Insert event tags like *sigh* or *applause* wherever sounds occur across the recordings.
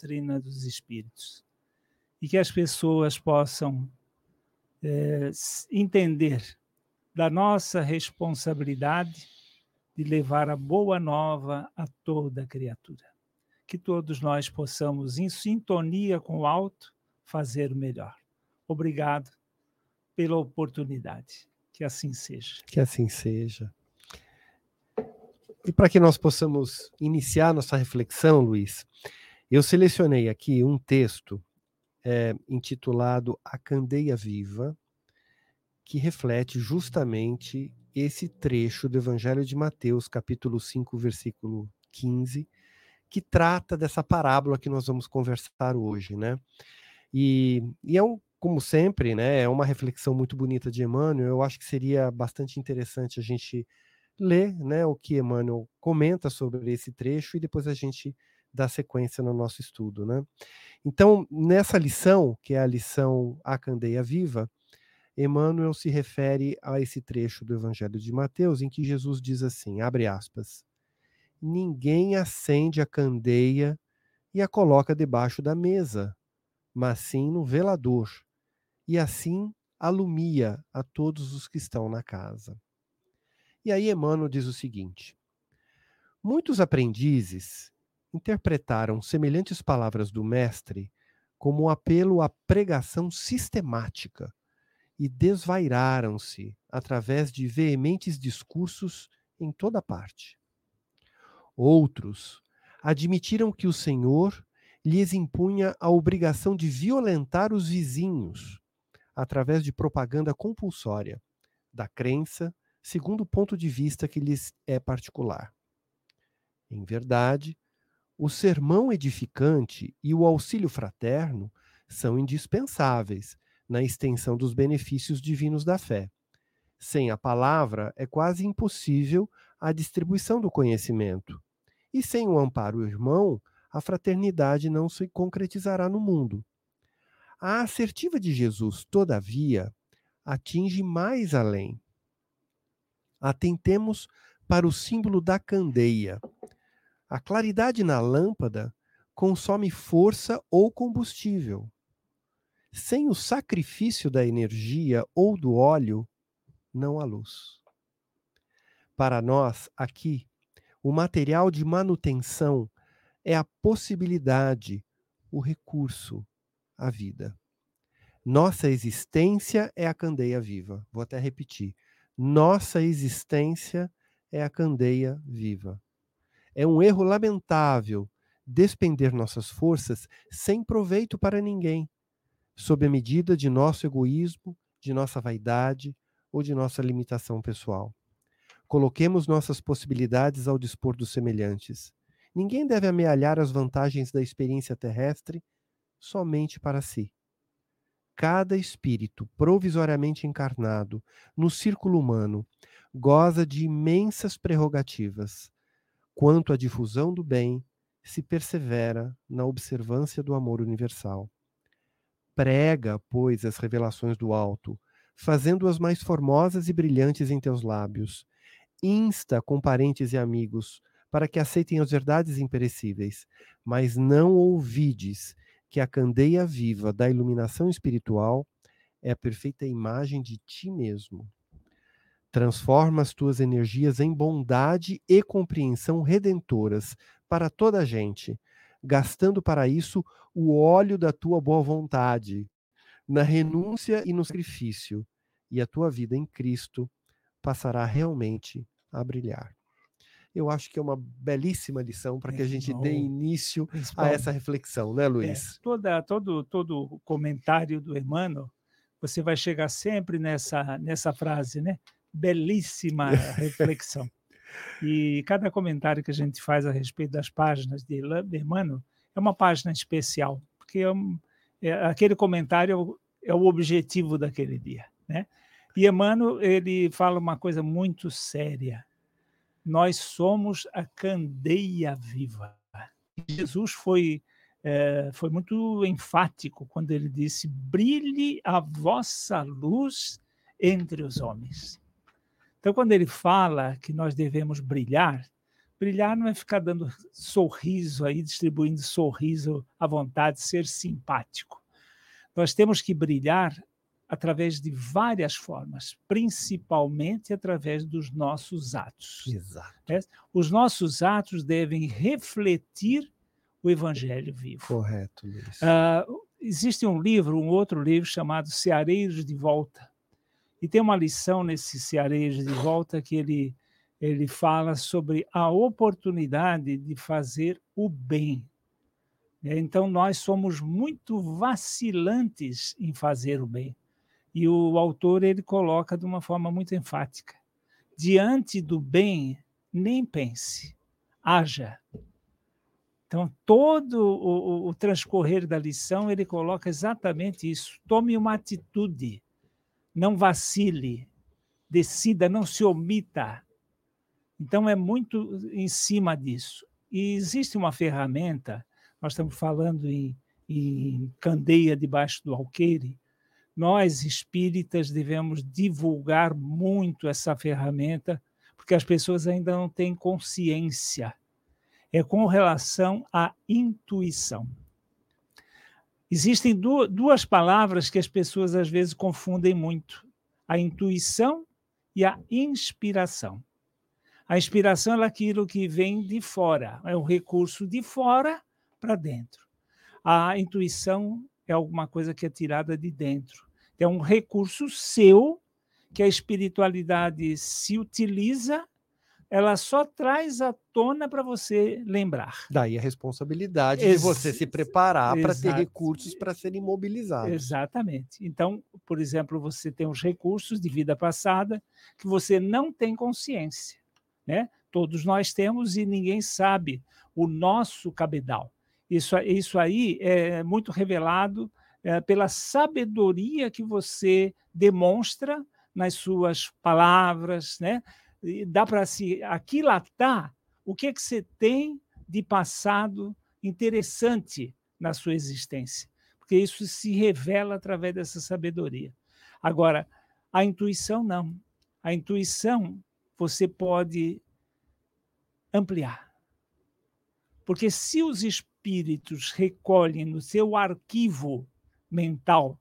doutrina dos espíritos e que as pessoas possam é, entender da nossa responsabilidade de levar a boa nova a toda criatura. Que todos nós possamos, em sintonia com o alto, fazer o melhor. Obrigado pela oportunidade. Que assim seja. Que assim seja. E para que nós possamos iniciar nossa reflexão, Luiz, eu selecionei aqui um texto é, intitulado A Candeia Viva, que reflete justamente esse trecho do Evangelho de Mateus, capítulo 5, versículo 15, que trata dessa parábola que nós vamos conversar hoje, né? E, e é um, como sempre, né, é uma reflexão muito bonita de Emmanuel. Eu acho que seria bastante interessante a gente ler né, o que Emmanuel comenta sobre esse trecho e depois a gente dá sequência no nosso estudo. Né? Então, nessa lição, que é a lição A Candeia Viva, Emmanuel se refere a esse trecho do Evangelho de Mateus em que Jesus diz assim, abre aspas, ninguém acende a candeia e a coloca debaixo da mesa, mas sim no velador, e assim alumia a todos os que estão na casa. E aí Emmanuel diz o seguinte: Muitos aprendizes interpretaram semelhantes palavras do mestre como um apelo à pregação sistemática e desvairaram-se através de veementes discursos em toda parte. Outros admitiram que o Senhor lhes impunha a obrigação de violentar os vizinhos através de propaganda compulsória da crença segundo o ponto de vista que lhes é particular. Em verdade, o sermão edificante e o auxílio fraterno são indispensáveis na extensão dos benefícios divinos da fé. Sem a palavra, é quase impossível a distribuição do conhecimento. E sem o amparo irmão, a fraternidade não se concretizará no mundo. A assertiva de Jesus, todavia, atinge mais além Atentemos para o símbolo da candeia. A claridade na lâmpada consome força ou combustível. Sem o sacrifício da energia ou do óleo, não há luz. Para nós, aqui, o material de manutenção é a possibilidade, o recurso, a vida. Nossa existência é a candeia viva. Vou até repetir. Nossa existência é a candeia viva. É um erro lamentável despender nossas forças sem proveito para ninguém, sob a medida de nosso egoísmo, de nossa vaidade ou de nossa limitação pessoal. Coloquemos nossas possibilidades ao dispor dos semelhantes. Ninguém deve amealhar as vantagens da experiência terrestre somente para si cada espírito provisoriamente encarnado no círculo humano goza de imensas prerrogativas quanto à difusão do bem se persevera na observância do amor universal. Prega, pois, as revelações do alto, fazendo-as mais formosas e brilhantes em teus lábios. Insta com parentes e amigos para que aceitem as verdades imperecíveis, mas não ouvides que a candeia viva da iluminação espiritual é a perfeita imagem de ti mesmo. Transforma as tuas energias em bondade e compreensão redentoras para toda a gente, gastando para isso o óleo da tua boa vontade, na renúncia e no sacrifício, e a tua vida em Cristo passará realmente a brilhar eu acho que é uma belíssima lição para que a gente dê início a essa reflexão, né, é, Luiz? É, toda, todo, todo comentário do Emmanuel, você vai chegar sempre nessa, nessa frase, né? Belíssima reflexão. E cada comentário que a gente faz a respeito das páginas de Emmanuel é uma página especial, porque é um, é, aquele comentário é o objetivo daquele dia, né? E Emmanuel, ele fala uma coisa muito séria nós somos a candeia viva. Jesus foi, é, foi muito enfático quando ele disse: brilhe a vossa luz entre os homens. Então, quando ele fala que nós devemos brilhar, Brilhar não é ficar dando sorriso aí, distribuindo sorriso à vontade, ser simpático. Nós temos que brilhar através de várias formas, principalmente através dos nossos atos. Exato. É? Os nossos atos devem refletir o Evangelho vivo. Correto, Luiz. Uh, existe um livro, um outro livro chamado Ceareiros de Volta. E tem uma lição nesse Ceareiros de Volta que ele, ele fala sobre a oportunidade de fazer o bem. Então, nós somos muito vacilantes em fazer o bem. E o autor ele coloca de uma forma muito enfática: diante do bem, nem pense, haja. Então, todo o, o, transcorrer da lição ele coloca exatamente isso. Tome uma atitude, não vacile, decida, não se omita. Então, é muito em cima disso. E existe uma ferramenta, nós estamos falando em, em candeia debaixo do alqueire, nós espíritas devemos divulgar muito essa ferramenta, porque as pessoas ainda não têm consciência. É com relação à intuição. Existem duas palavras que as pessoas às vezes confundem muito: a intuição e a inspiração. A inspiração é aquilo que vem de fora, é um recurso de fora para dentro. A intuição é alguma coisa que é tirada de dentro. É um recurso seu que a espiritualidade se utiliza, ela só traz à tona para você lembrar. Daí a responsabilidade Ex de você se preparar para ter recursos para serem mobilizados. Exatamente. Então, por exemplo, você tem os recursos de vida passada que você não tem consciência, né? Todos nós temos e ninguém sabe o nosso cabedal. Isso, isso aí é muito revelado é, pela sabedoria que você demonstra nas suas palavras, né? Dá para se aquilatar o que, é que você tem de passado interessante na sua existência, porque isso se revela através dessa sabedoria. Agora, a intuição não. A intuição você pode ampliar. Porque se os espíritos recolhem no seu arquivo mental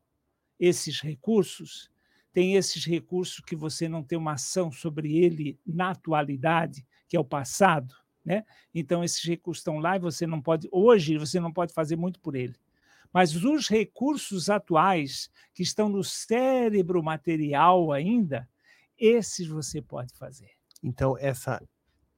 esses recursos, tem esses recursos que você não tem uma ação sobre ele na atualidade, que é o passado, né? Então esses recursos estão lá e você não pode hoje você não pode fazer muito por ele. Mas os recursos atuais que estão no cérebro material ainda, esses você pode fazer. Então essa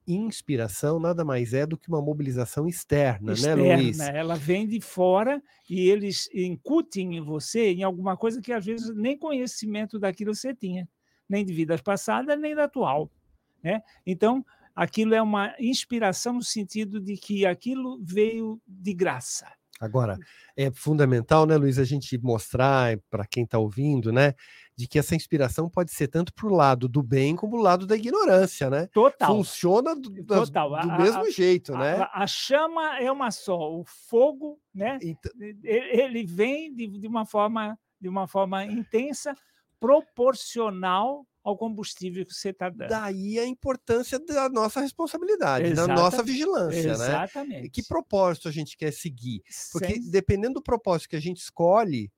inspiração nada mais é do que uma mobilização externa, externa né, Luiz? Ela vem de fora e eles incutem em você em alguma coisa que às vezes nem conhecimento daquilo você tinha, nem de vidas passadas, nem da atual. Né? Então, aquilo é uma inspiração no sentido de que aquilo veio de graça. Agora, é fundamental, né, Luiz, a gente mostrar para quem está ouvindo, né, de que essa inspiração pode ser tanto para o lado do bem como o lado da ignorância, né? Total. Funciona do, Total. do a, mesmo a, jeito, a, né? A, chama é uma só, o fogo, né? Então... Ele vem de, de uma forma de uma forma intensa, proporcional ao combustível que você está dando. Daí a importância da nossa responsabilidade, Exatamente. da nossa vigilância, né? Exatamente. né? Que propósito a gente quer seguir? Porque Sem... dependendo do propósito que a gente escolhe,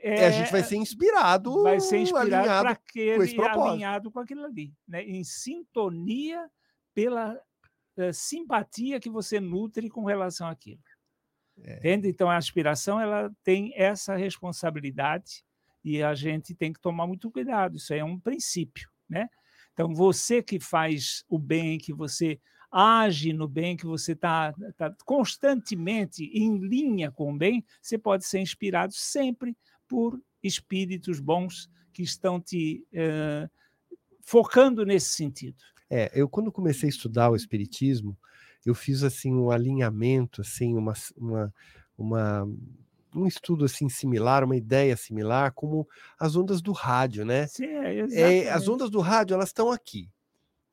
é, a gente vai ser inspirado, vai ser inspirado para aquele com alinhado com aquilo ali, né? Em sintonia pela uh, simpatia que você nutre com relação àquilo. É. Entende? Então a aspiração ela tem essa responsabilidade e a gente tem que tomar muito cuidado. Isso aí é um princípio, né? Então, você que faz o bem, que você age no bem, que você está tá constantemente em linha com o bem, você pode ser inspirado sempre por espíritos bons que estão te eh, focando nesse sentido. É, eu quando comecei a estudar o espiritismo, eu fiz assim um alinhamento, assim uma, uma, uma um estudo assim similar, uma ideia similar, como as ondas do rádio, né? Sim, é, é as ondas do rádio elas estão aqui.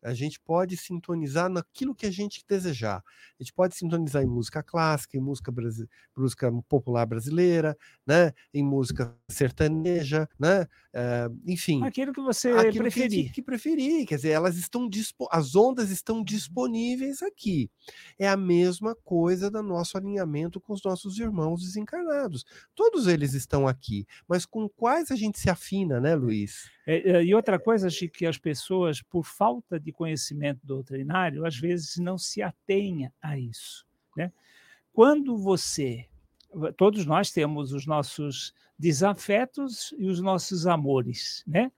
A gente pode sintonizar naquilo que a gente desejar. A gente pode sintonizar em música clássica, em música, brasi música popular brasileira, né? em música sertaneja, né? Uh, enfim. Aquilo que você aquilo preferir. Que, que, preferir. Quer dizer, elas estão as ondas estão disponíveis aqui. É a mesma coisa do nosso alinhamento com os nossos irmãos desencarnados. Todos eles estão aqui, mas com quais a gente se afina, né, Luiz? É, é, e outra coisa, Chico, que as pessoas, por falta de conhecimento doutrinário, às vezes não se atenha a isso. Né? Quando você. Todos nós temos os nossos desafetos e os nossos amores. Né?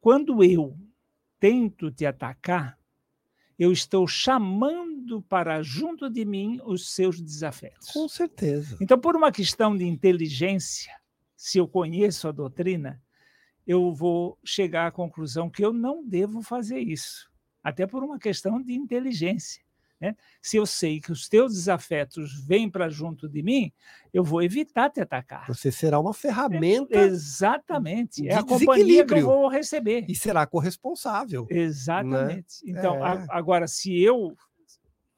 Quando eu tento te atacar, eu estou chamando para junto de mim os seus desafetos. Com certeza. Então, por uma questão de inteligência, se eu conheço a doutrina, eu vou chegar à conclusão que eu não devo fazer isso, até por uma questão de inteligência. Né? Se eu sei que os teus desafetos vêm para junto de mim, eu vou evitar te atacar. Você será uma ferramenta. É, exatamente. é a companhia que eu vou receber. E será corresponsável. Né? Exatamente. Né? Então, é. agora, se eu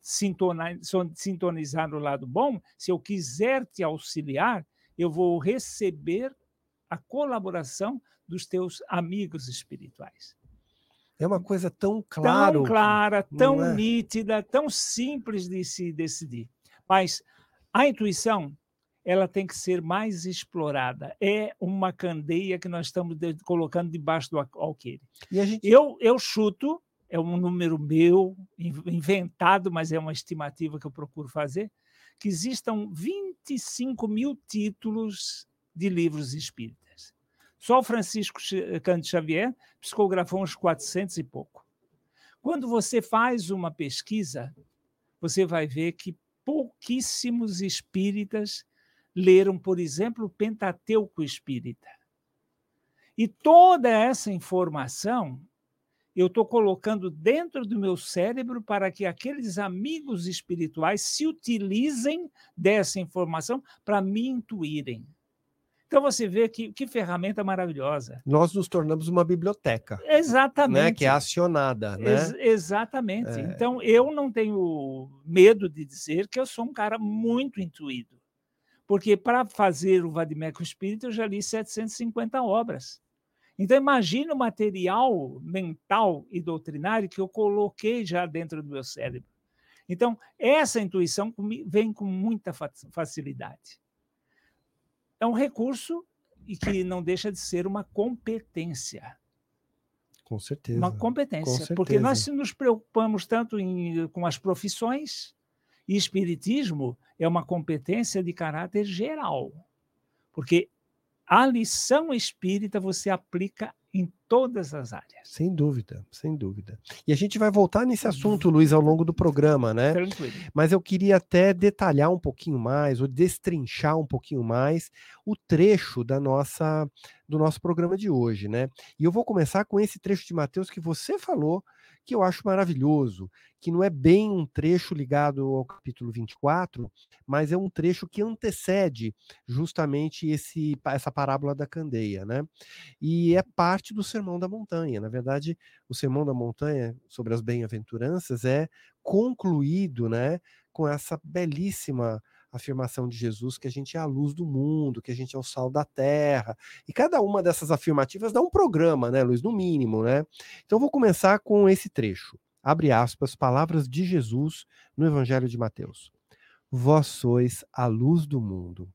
sintonizar no lado bom, se eu quiser te auxiliar, eu vou receber a colaboração dos teus amigos espirituais. É uma coisa tão clara. Tão clara, tão é? nítida, tão simples de se decidir. Mas a intuição, ela tem que ser mais explorada. É uma candeia que nós estamos de, colocando debaixo do alqueire. Gente... Eu, eu chuto, é um número meu, inventado, mas é uma estimativa que eu procuro fazer, que existam 25 mil títulos de livros espíritas. Só Francisco Cândido Xavier psicografou uns 400 e pouco. Quando você faz uma pesquisa, você vai ver que pouquíssimos espíritas leram, por exemplo, o Pentateuco Espírita. E toda essa informação eu estou colocando dentro do meu cérebro para que aqueles amigos espirituais se utilizem dessa informação para me intuírem. Então você vê que, que ferramenta maravilhosa. Nós nos tornamos uma biblioteca. Exatamente. Né? Que é acionada. Né? Ex exatamente. É. Então eu não tenho medo de dizer que eu sou um cara muito intuído. Porque para fazer o Vadimeco Espírito eu já li 750 obras. Então imagine o material mental e doutrinário que eu coloquei já dentro do meu cérebro. Então, essa intuição vem com muita facilidade é um recurso e que não deixa de ser uma competência. Com certeza. Uma competência. Com certeza. Porque nós nos preocupamos tanto em, com as profissões, e espiritismo é uma competência de caráter geral. Porque a lição espírita você aplica todas as áreas. Sem dúvida, sem dúvida. E a gente vai voltar nesse assunto, Luiz, ao longo do programa, né? Tranquilo. Mas eu queria até detalhar um pouquinho mais, ou destrinchar um pouquinho mais o trecho da nossa do nosso programa de hoje, né? E eu vou começar com esse trecho de Mateus que você falou, que eu acho maravilhoso, que não é bem um trecho ligado ao capítulo 24, mas é um trecho que antecede justamente esse, essa parábola da candeia, né? E é parte do Sermão da Montanha. Na verdade, o Sermão da Montanha sobre as bem-aventuranças é concluído, né, com essa belíssima afirmação de Jesus que a gente é a luz do mundo, que a gente é o sal da terra. E cada uma dessas afirmativas dá um programa, né, Luiz, no mínimo, né? Então vou começar com esse trecho. Abre aspas, palavras de Jesus no Evangelho de Mateus. Vós sois a luz do mundo.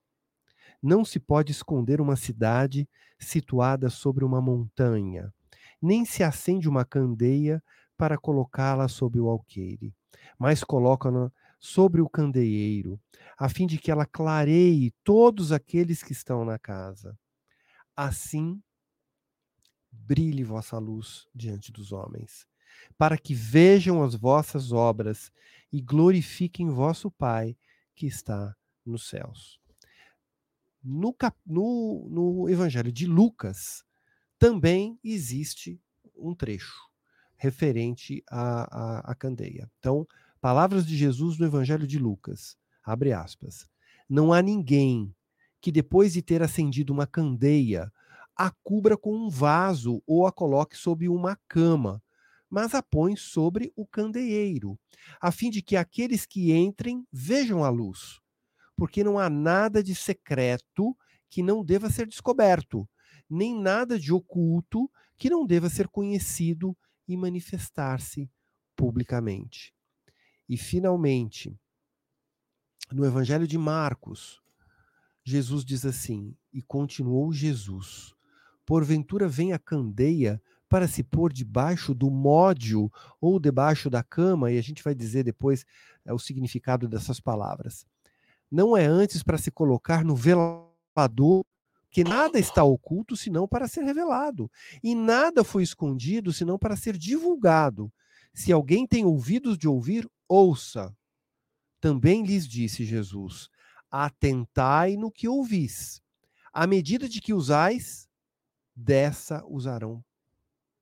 Não se pode esconder uma cidade situada sobre uma montanha, nem se acende uma candeia para colocá-la sobre o alqueire, mas coloca-na sobre o candeeiro, a fim de que ela clareie todos aqueles que estão na casa. Assim, brilhe vossa luz diante dos homens, para que vejam as vossas obras e glorifiquem vosso Pai que está nos céus. No, no, no Evangelho de Lucas também existe um trecho referente à, à candeia. Então, Palavras de Jesus no Evangelho de Lucas. Abre aspas. Não há ninguém que depois de ter acendido uma candeia a cubra com um vaso ou a coloque sob uma cama, mas a põe sobre o candeeiro, a fim de que aqueles que entrem vejam a luz. Porque não há nada de secreto que não deva ser descoberto, nem nada de oculto que não deva ser conhecido e manifestar-se publicamente. E, finalmente, no Evangelho de Marcos, Jesus diz assim: E continuou Jesus: Porventura vem a candeia para se pôr debaixo do módio ou debaixo da cama, e a gente vai dizer depois é, o significado dessas palavras. Não é antes para se colocar no velador, que nada está oculto senão para ser revelado, e nada foi escondido senão para ser divulgado. Se alguém tem ouvidos de ouvir, ouça. Também lhes disse Jesus: Atentai no que ouvis. À medida de que usais, dessa usarão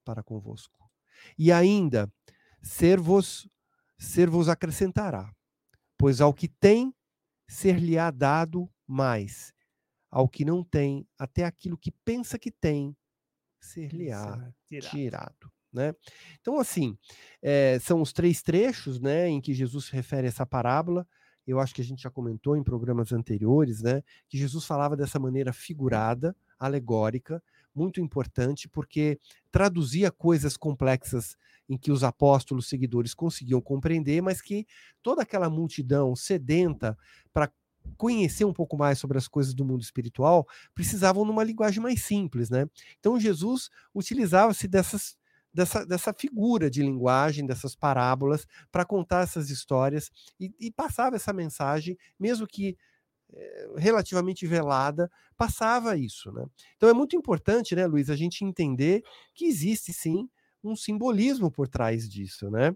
para convosco. E ainda, ser-vos ser-vos acrescentará, pois ao que tem, ser-lhe-á dado mais. Ao que não tem, até aquilo que pensa que tem, ser-lhe-á tirado. tirado. Né? Então, assim, é, são os três trechos né, em que Jesus refere essa parábola. Eu acho que a gente já comentou em programas anteriores, né, que Jesus falava dessa maneira figurada, alegórica, muito importante, porque traduzia coisas complexas em que os apóstolos seguidores conseguiam compreender, mas que toda aquela multidão sedenta para conhecer um pouco mais sobre as coisas do mundo espiritual precisavam numa linguagem mais simples, né? Então Jesus utilizava-se dessas dessa, dessa figura de linguagem, dessas parábolas, para contar essas histórias e, e, passava essa mensagem, mesmo que é, relativamente velada, passava isso. Né? Então é muito importante, né, Luiz, a gente entender que existe sim um simbolismo por trás disso, né?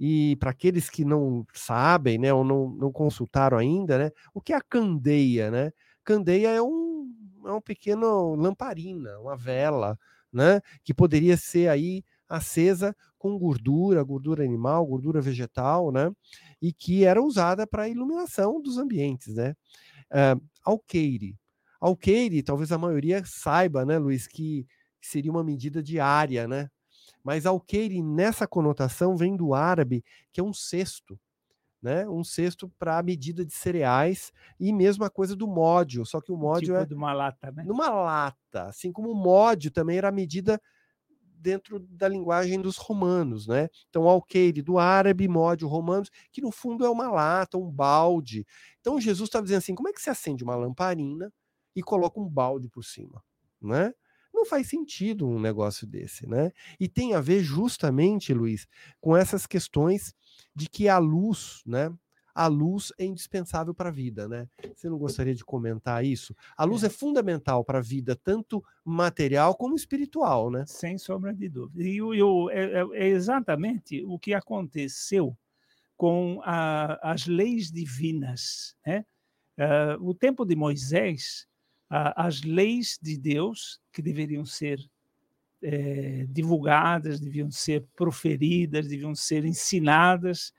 E para aqueles que não sabem, né, ou não, não consultaram ainda, né, o que é a candeia, né? Candeia é um, é um pequeno lamparina, uma vela, né, que poderia ser aí acesa com gordura, gordura animal, gordura vegetal, né, e que era usada para iluminação dos ambientes, né? Uh, alqueire. Alqueire, talvez a maioria saiba, né, Luiz, que seria uma medida diária, né? Mas alqueire, nessa conotação, vem do árabe, que é um cesto, né? Um cesto para a medida de cereais e mesmo a coisa do módio, só que o módio tipo é de uma lata, né? Numa lata, assim como o módio também era a medida dentro da linguagem dos romanos, né? Então, alqueire do árabe, módio romanos, que no fundo é uma lata, um balde. Então, Jesus está dizendo assim: como é que se acende uma lamparina e coloca um balde por cima, né? Não faz sentido um negócio desse, né? E tem a ver justamente, Luiz, com essas questões de que a luz, né? A luz é indispensável para a vida, né? Você não gostaria de comentar isso? A luz é, é fundamental para a vida, tanto material como espiritual, né? Sem sombra de dúvida. E o, é, é, é, exatamente o que aconteceu com a, as leis divinas, né? Uh, o tempo de Moisés, uh, as leis de Deus que deveriam ser é, divulgadas, deviam ser proferidas, deviam ser ensinadas,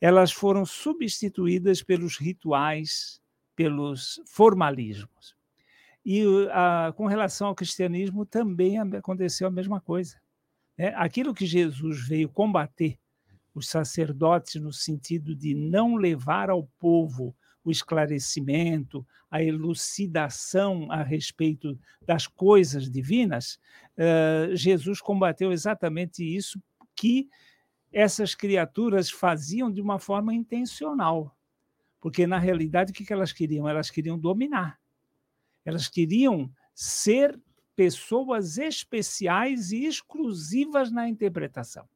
elas foram substituídas pelos rituais, pelos formalismos. E a, com relação ao cristianismo também aconteceu a mesma coisa. Né? Aquilo que Jesus veio combater, os sacerdotes, no sentido de não levar ao povo o esclarecimento, a elucidação a respeito das coisas divinas, uh, Jesus combateu exatamente isso que essas criaturas faziam de uma forma intencional. Porque, na realidade, o que elas queriam? Elas queriam dominar. Elas queriam ser pessoas especiais e exclusivas na interpretação.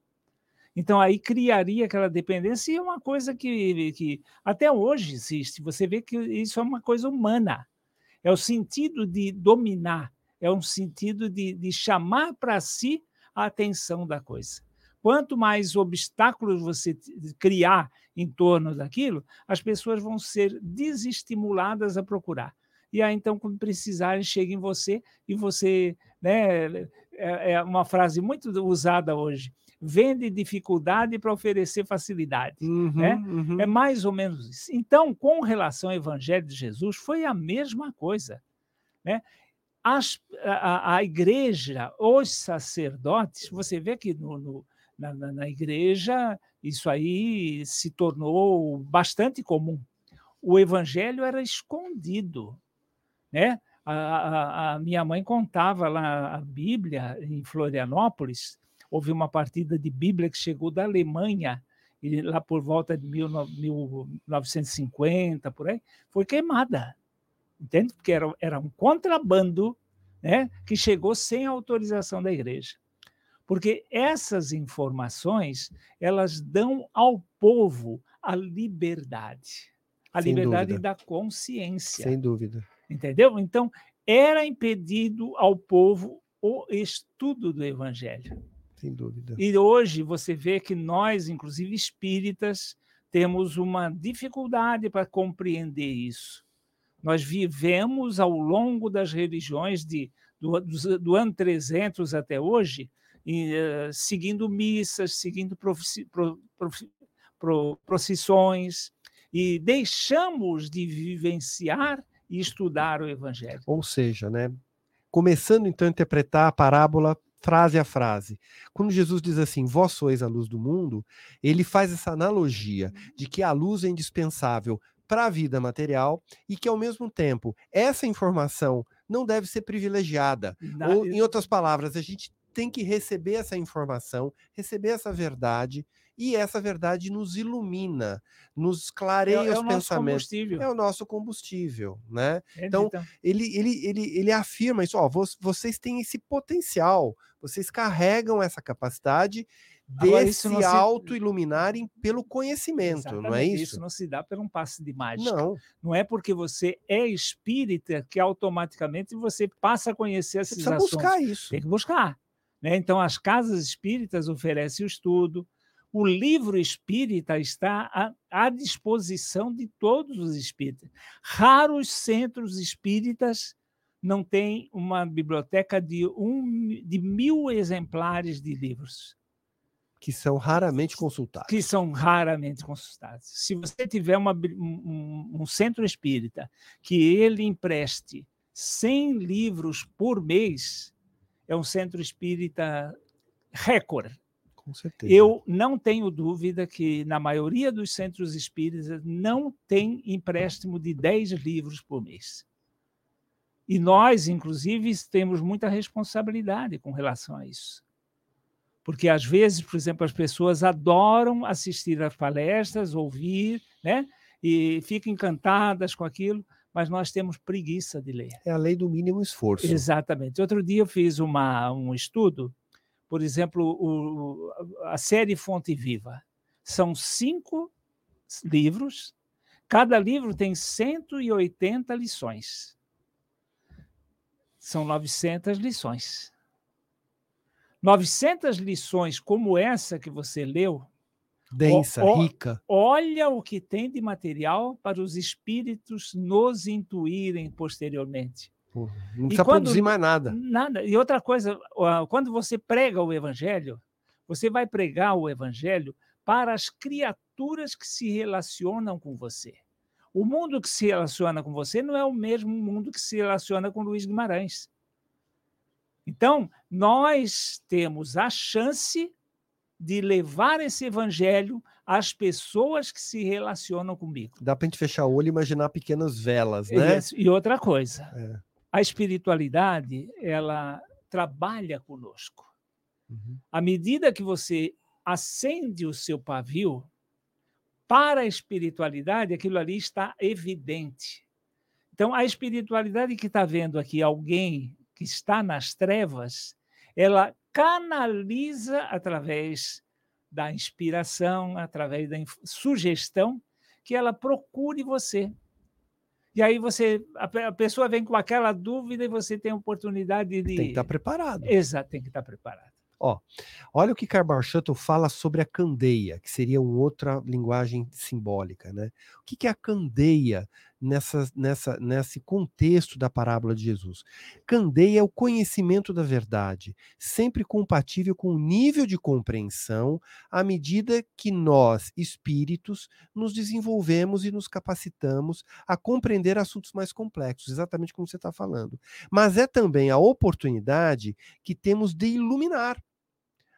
Então, aí criaria aquela dependência, e é uma coisa que, que até hoje existe. Você vê que isso é uma coisa humana. É o sentido de dominar, é um sentido de, de chamar para si a atenção da coisa. Quanto mais obstáculos você criar em torno daquilo, as pessoas vão ser desestimuladas a procurar. E aí, então, quando precisarem, chega em você e você. Né, é, é uma frase muito usada hoje. Vende dificuldade para oferecer facilidade. Uhum, né? Uhum. É mais ou menos isso. Então, com relação ao Evangelho de Jesus, foi a mesma coisa. Né? As, a, a igreja, os sacerdotes, você vê que no, no na, na, na igreja, isso aí se tornou bastante comum. O evangelho era escondido, né? A, a, a, minha mãe contava lá a Bíblia em Florianópolis. Houve uma partida de Bíblia que chegou da Alemanha, e lá por volta de 1950, por aí, foi queimada. Entende? Porque era, era um contrabando né, que chegou sem autorização da igreja. Porque essas informações, elas dão ao povo a liberdade. A Sem liberdade dúvida. da consciência. Sem dúvida. Entendeu? Então, era impedido ao povo o estudo do evangelho. Sem dúvida. E hoje você vê que nós, inclusive espíritas, temos uma dificuldade para compreender isso. Nós vivemos ao longo das religiões de, do, do, do ano 300 até hoje, seguindo missas, seguindo procissões, e deixamos de vivenciar e estudar o Evangelho. Ou seja, né, começando então a interpretar a parábola frase a frase. Quando Jesus diz assim, vós sois a luz do mundo, ele faz essa analogia de que a luz é indispensável para a vida material e que, ao mesmo tempo, essa informação não deve ser privilegiada. Ou, em outras palavras, a gente tem que receber essa informação, receber essa verdade, e essa verdade nos ilumina, nos clareia é, é os pensamentos. É o nosso combustível, né? Então, então, Ele, ele, ele, ele afirma isso, ó, vocês têm esse potencial, vocês carregam essa capacidade de se auto-iluminarem pelo conhecimento, Exatamente, não é isso? Isso não se dá por um passe de mágica. Não. Não é porque você é espírita que automaticamente você passa a conhecer essas você precisa buscar isso. Tem que buscar. Né? Então, as casas espíritas oferecem o estudo, o livro espírita está à, à, disposição de todos os espíritas. Raros centros espíritas não têm uma biblioteca de, um, de mil exemplares de livros. Que são raramente consultados. Que são raramente consultados. Se você tiver uma, um, um centro espírita que ele empreste 100 livros por mês, é um centro espírita recorde com certeza. Eu não tenho dúvida que, na maioria dos centros espíritas, não tem empréstimo de 10 livros por mês. E nós, inclusive, temos muita responsabilidade com relação a isso. Porque, às vezes, por exemplo, as pessoas adoram assistir às palestras, ouvir, né? e ficam encantadas com aquilo, mas nós temos preguiça de ler. É a lei do mínimo esforço. Exatamente. Outro dia eu fiz uma, um estudo por exemplo, o, a série Fonte Viva. São cinco livros, cada livro tem 180 lições. São 900 lições. 900 lições como essa que você leu. Densa, o, rica. Olha o que tem de material para os espíritos nos intuírem posteriormente não precisa quando, produzir mais nada. Nada. E outra coisa, quando você prega o evangelho, você vai pregar o evangelho para as criaturas que se relacionam com você. O mundo que se relaciona com você não é o mesmo mundo que se relaciona com Luiz Guimarães. Então, nós temos a chance de levar esse evangelho às pessoas que se relacionam comigo. Dá para a gente fechar o olho e imaginar pequenas velas, né? E outra coisa. É a espiritualidade, ela trabalha conosco. Uhum. À medida que você acende o seu pavio, para a espiritualidade, aquilo ali está evidente. Então, a espiritualidade que está vendo aqui alguém que está nas trevas, ela canaliza através da inspiração, através da sugestão, que ela procure você. E aí você a, pessoa vem com aquela dúvida e você tem a oportunidade de. Tem que estar tá preparado. Exato, tem que estar tá preparado. Ó, olha o que Carbar Shuttle fala sobre a candeia, que seria uma outra linguagem simbólica, né? O que, que é a candeia nessa, nessa, nesse contexto da parábola de Jesus? Candeia é o conhecimento da verdade, sempre compatível com o nível de compreensão à medida que nós, espíritos, nos desenvolvemos e nos capacitamos a compreender assuntos mais complexos, exatamente como você está falando. Mas é também a oportunidade que temos de iluminar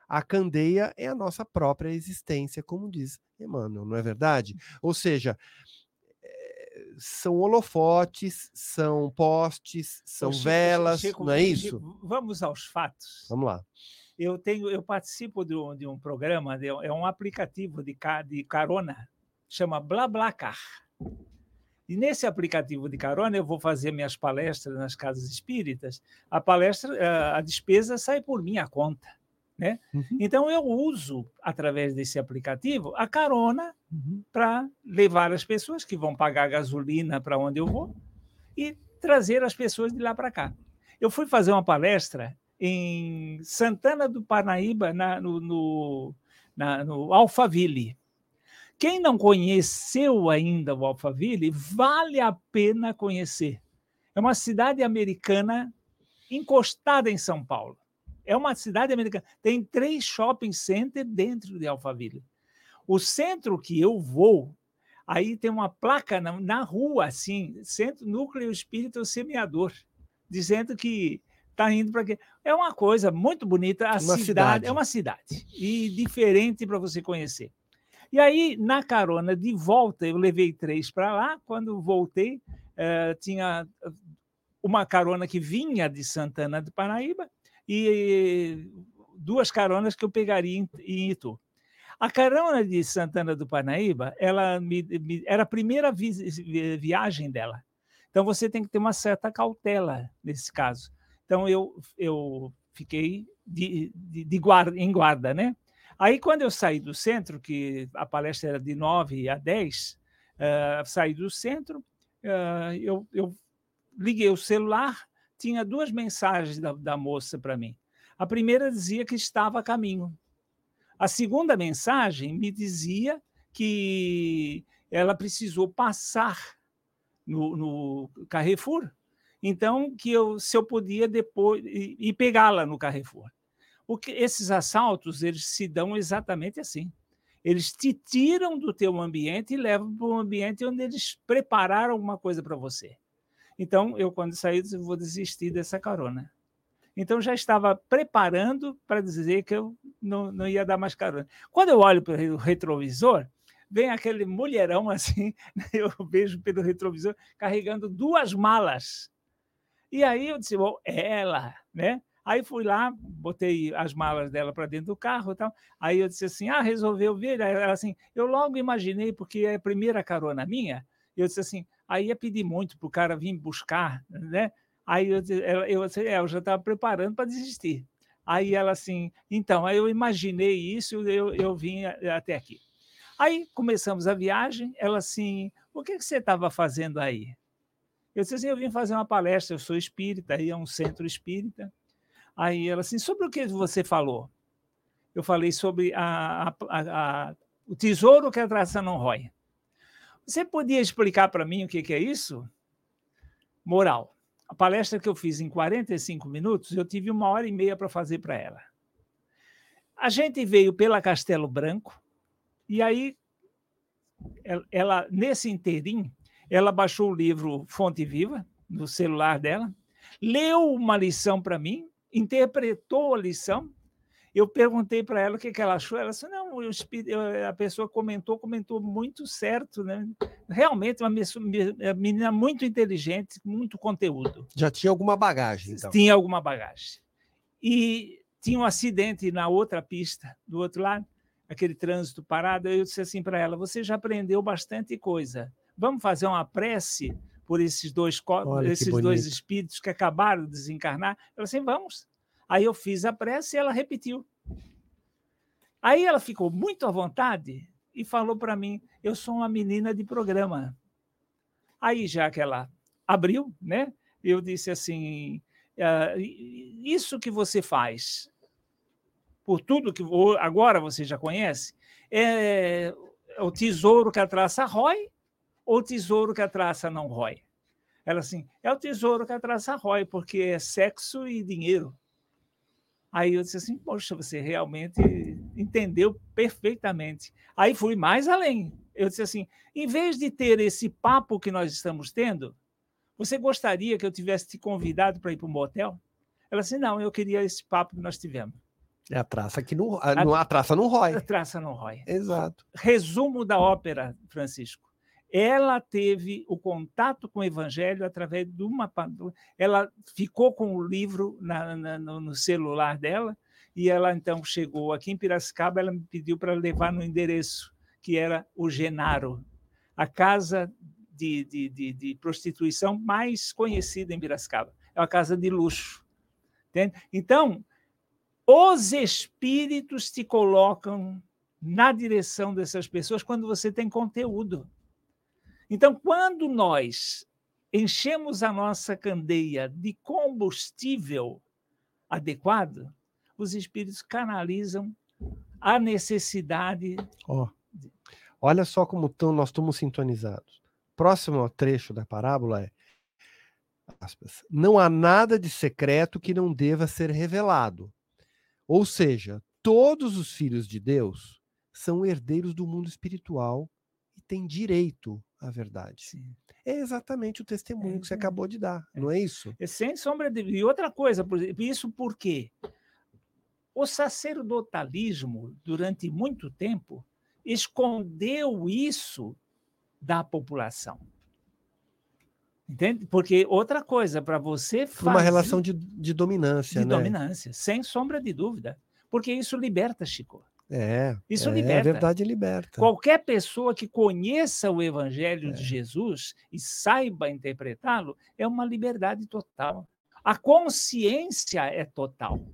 A candeia é a nossa própria existência, como diz Emmanuel, não é verdade? Ou seja, são holofotes, são postes, são Chico, velas, Chico, não é isso? Vamos aos fatos. Vamos lá. Eu tenho, eu participo de um, de um programa, de, é um aplicativo de, de carona, chama BlaBlaCar. E nesse aplicativo de carona eu vou fazer minhas palestras nas casas espíritas. A palestra, a despesa sai por minha conta. Né? Uhum. Então eu uso através desse aplicativo a carona uhum. para levar as pessoas que vão pagar gasolina para onde eu vou e trazer as pessoas de lá para cá. Eu fui fazer uma palestra em Santana do Parnaíba, na, no, no, na, no Alphaville. Quem não conheceu ainda o Alphaville, vale a pena conhecer. É uma cidade americana encostada em São Paulo. É uma cidade americana. Tem três shopping centers dentro de Alphaville. O centro que eu vou, aí tem uma placa na, na rua, assim, Centro Núcleo Espírito Semeador, dizendo que está indo para quê? É uma coisa muito bonita. A uma cidade, cidade, é uma cidade e diferente para você conhecer. E aí, na carona de volta, eu levei três para lá. Quando voltei, eh, tinha uma carona que vinha de Santana do Paraíba e duas caronas que eu pegaria em, Itu. A carona de Santana do Parnaíba, ela me, me, era a primeira vi, viagem dela. Então você tem que ter uma certa cautela nesse caso. Então eu, eu fiquei de, de, de guarda, em guarda, né? Aí quando eu saí do centro, que a palestra era de 9 a 10, uh, eh, saí do centro, uh, eu, eu liguei o celular, tinha duas mensagens da, da moça para mim. A primeira dizia que estava a caminho. A segunda mensagem me dizia que ela precisou passar no, no Carrefour, então que eu, se eu podia depois ir pegá-la no Carrefour. O que esses assaltos eles se dão exatamente assim. Eles te tiram do teu ambiente e levam para um ambiente onde eles prepararam alguma coisa para você. Então, eu, quando saí, eu vou desistir dessa carona. Então, já estava preparando para dizer que eu não, não ia dar mais carona. Quando eu olho para o retrovisor, vem aquele mulherão *laughs* assim, eu vejo pelo retrovisor, carregando duas malas. E aí eu disse, bom, ela, né? Aí fui lá, botei as malas dela para dentro do carro e tal. Aí eu disse assim: ah, resolveu? Aí ela assim, eu logo imaginei, porque é a primeira carona minha, eu disse assim, aí ia pedir muito para o cara vir buscar, né? Aí eu, eu, eu, é, já estava preparando para desistir. Aí ela assim, então, aí eu imaginei isso, eu, eu vim até aqui. Aí começamos a viagem, ela assim, o que, que você estava fazendo aí? Eu disse assim, eu vim fazer uma palestra, eu sou espírita, aí é um centro espírita. Aí ela assim, sobre o que você falou? Eu falei sobre a, a, a, o tesouro que a traça não rói. Você podia explicar para mim o que, que é isso? Moral. A palestra que eu fiz em 45 minutos, eu tive uma hora e meia para fazer para ela. A gente veio pela Castelo Branco, e aí, ela, nesse inteirinho, ela baixou o livro Fonte Viva, no celular dela, leu uma lição para mim, interpretou a lição eu perguntei para ela o que, que ela achou. Ela disse: não, a pessoa comentou, comentou muito certo, né? Realmente, uma menina muito inteligente, muito conteúdo. Já tinha alguma bagagem, então? Tinha alguma bagagem. E tinha um acidente na outra pista, do outro lado, aquele trânsito parado. Eu disse assim para ela: você já aprendeu bastante coisa. Vamos fazer uma prece por esses dois, Olha, esses dois espíritos que acabaram de desencarnar? Ela disse: vamos. Aí eu fiz a prece e ela repetiu. Aí ela ficou muito à vontade e falou para mim: eu sou uma menina de programa. Aí, já que ela abriu, né? Eu disse assim: ah, isso que você faz, por tudo que agora você já conhece, é o tesouro que a traça rói ou o tesouro que a traça não rói? Ela assim, é o tesouro que a traça rói, porque é sexo e dinheiro. Aí eu disse assim, poxa, você realmente entendeu perfeitamente. Aí fui mais além. Eu disse assim, em vez de ter esse papo que nós estamos tendo, você gostaria que eu tivesse te convidado para ir para um motel? Ela disse, não, eu queria esse papo que nós tivemos. É a traça que não, a, a, a traça não rói. A traça não rói. Exato. Resumo da ópera, Francisco. Ela teve o contato com o Evangelho através de uma. Ela ficou com o livro na, na, no celular dela e ela então chegou aqui em Piracicaba. Ela me pediu para levar no endereço que era o Genaro, a casa de, de, de, de prostituição mais conhecida em Piracicaba. É uma casa de luxo. Entende? Então, os espíritos te colocam na direção dessas pessoas quando você tem conteúdo. Então, quando nós enchemos a nossa candeia de combustível adequado, os espíritos canalizam a necessidade. Oh, olha só como tão, nós estamos sintonizados. Próximo trecho da parábola é: aspas, não há nada de secreto que não deva ser revelado. Ou seja, todos os filhos de Deus são herdeiros do mundo espiritual têm direito à verdade. Sim. É exatamente o testemunho é, que você acabou de dar, é. não é isso? É sem sombra de E outra coisa, isso por quê? O sacerdotalismo, durante muito tempo, escondeu isso da população. Entende? Porque outra coisa, para você fazer. Uma relação de, de dominância. De né? dominância, sem sombra de dúvida. Porque isso liberta, Chico. É, isso é, liberta. É verdade, liberta. Qualquer pessoa que conheça o Evangelho é. de Jesus e saiba interpretá-lo é uma liberdade total. A consciência é total.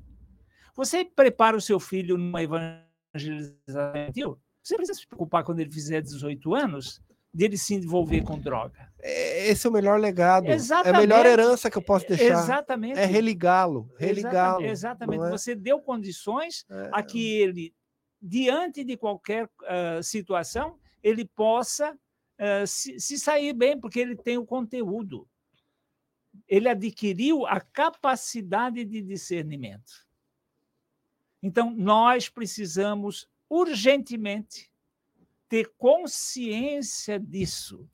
Você prepara o seu filho numa evangelização você precisa se preocupar quando ele fizer 18 anos dele se envolver com droga. É, esse é o melhor legado. Exatamente. É a melhor herança que eu posso deixar. Exatamente. É religá-lo. Religá-lo. Exatamente. É? Você deu condições é. a que ele diante de qualquer uh, situação, ele possa uh, se, se sair bem, porque ele tem o conteúdo. Ele adquiriu a capacidade de discernimento. Então, nós precisamos urgentemente ter consciência disso.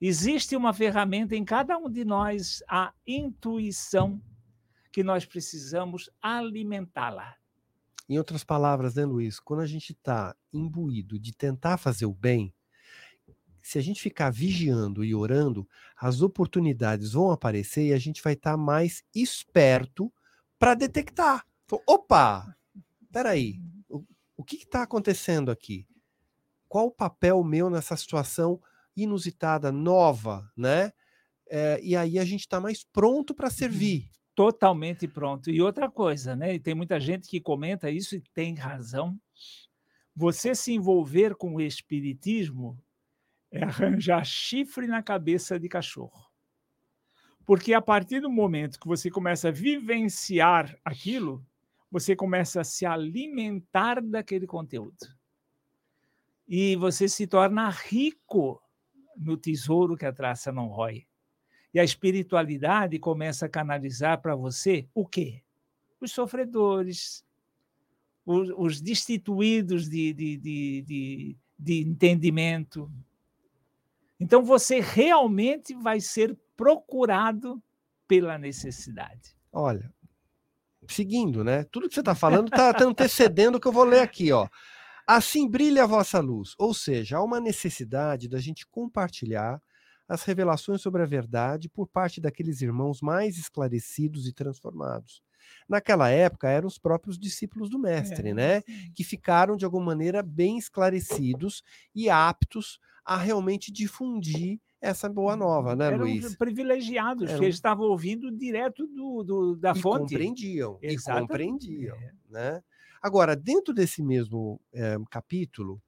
Existe uma ferramenta em cada um de nós, a intuição, que nós precisamos alimentá-la. Em outras palavras, né, Luiz? Quando a gente está imbuído de tentar fazer o bem, se a gente ficar vigiando e orando, as oportunidades vão aparecer e a gente vai estar tá mais esperto para detectar. Opa! Peraí, o, o que está acontecendo aqui? Qual o papel meu nessa situação inusitada, nova, né? É, e aí a gente está mais pronto para servir. Totalmente pronto. E outra coisa, né? E tem muita gente que comenta isso e tem razão. Você se envolver com o espiritismo é arranjar chifre na cabeça de cachorro. Porque a partir do momento que você começa a vivenciar aquilo, você começa a se alimentar daquele conteúdo. E você se torna rico no tesouro que a traça não rói. E a espiritualidade começa a canalizar para você o quê? Os sofredores, os, os destituídos de, de, de, de, de entendimento. Então você realmente vai ser procurado pela necessidade. Olha, seguindo, né? Tudo que você está falando está tá antecedendo o que eu vou ler aqui, ó. Assim brilha a vossa luz, ou seja, há uma necessidade da gente compartilhar as revelações sobre a verdade por parte daqueles irmãos mais esclarecidos e transformados. Naquela época eram os próprios discípulos do mestre, é, né? Sim. Que ficaram de alguma maneira bem esclarecidos e aptos a realmente difundir essa boa uhum. nova, né, eram Luiz? privilegiados, eram... que eles estavam ouvindo direto do, do da e fonte. Compreendiam, e compreendiam, é. né? Agora, dentro desse mesmo é, capítulo,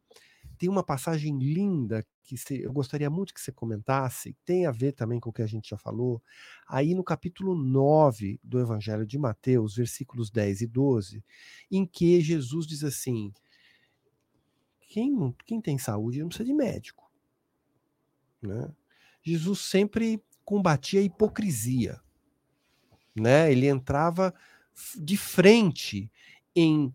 tem uma passagem linda que eu gostaria muito que você comentasse, tem a ver também com o que a gente já falou, aí no capítulo 9 do Evangelho de Mateus, versículos 10 e 12, em que Jesus diz assim: quem, quem tem saúde não precisa de médico. Né? Jesus sempre combatia a hipocrisia. Né? Ele entrava de frente em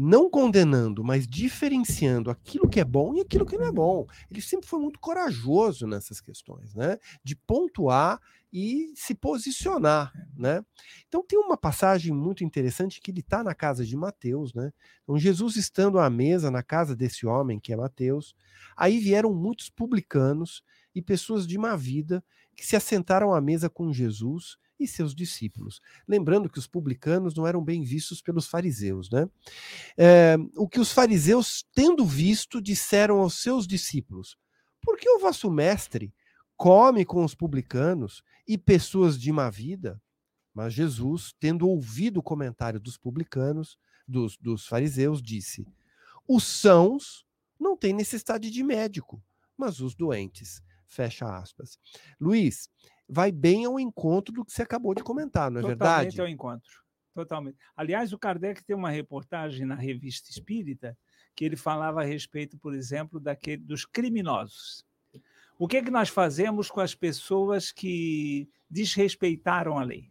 não condenando, mas diferenciando aquilo que é bom e aquilo que não é bom. Ele sempre foi muito corajoso nessas questões, né? De pontuar e se posicionar, é. né? Então tem uma passagem muito interessante que ele está na casa de Mateus, né? Então Jesus estando à mesa na casa desse homem que é Mateus, aí vieram muitos publicanos e pessoas de má vida que se assentaram à mesa com Jesus e seus discípulos. Lembrando que os publicanos não eram bem vistos pelos fariseus, né? É, o que os fariseus, tendo visto, disseram aos seus discípulos: Por que o vosso mestre come com os publicanos e pessoas de má vida? Mas Jesus, tendo ouvido o comentário dos publicanos, dos, dos fariseus, disse: Os sãos não têm necessidade de médico, mas os doentes. Fecha aspas. Luiz, vai bem ao encontro do que você acabou de comentar, não é Totalmente verdade? Totalmente ao encontro. Totalmente. Aliás, o Kardec tem uma reportagem na revista Espírita que ele falava a respeito, por exemplo, daquele, dos criminosos. O que, é que nós fazemos com as pessoas que desrespeitaram a lei?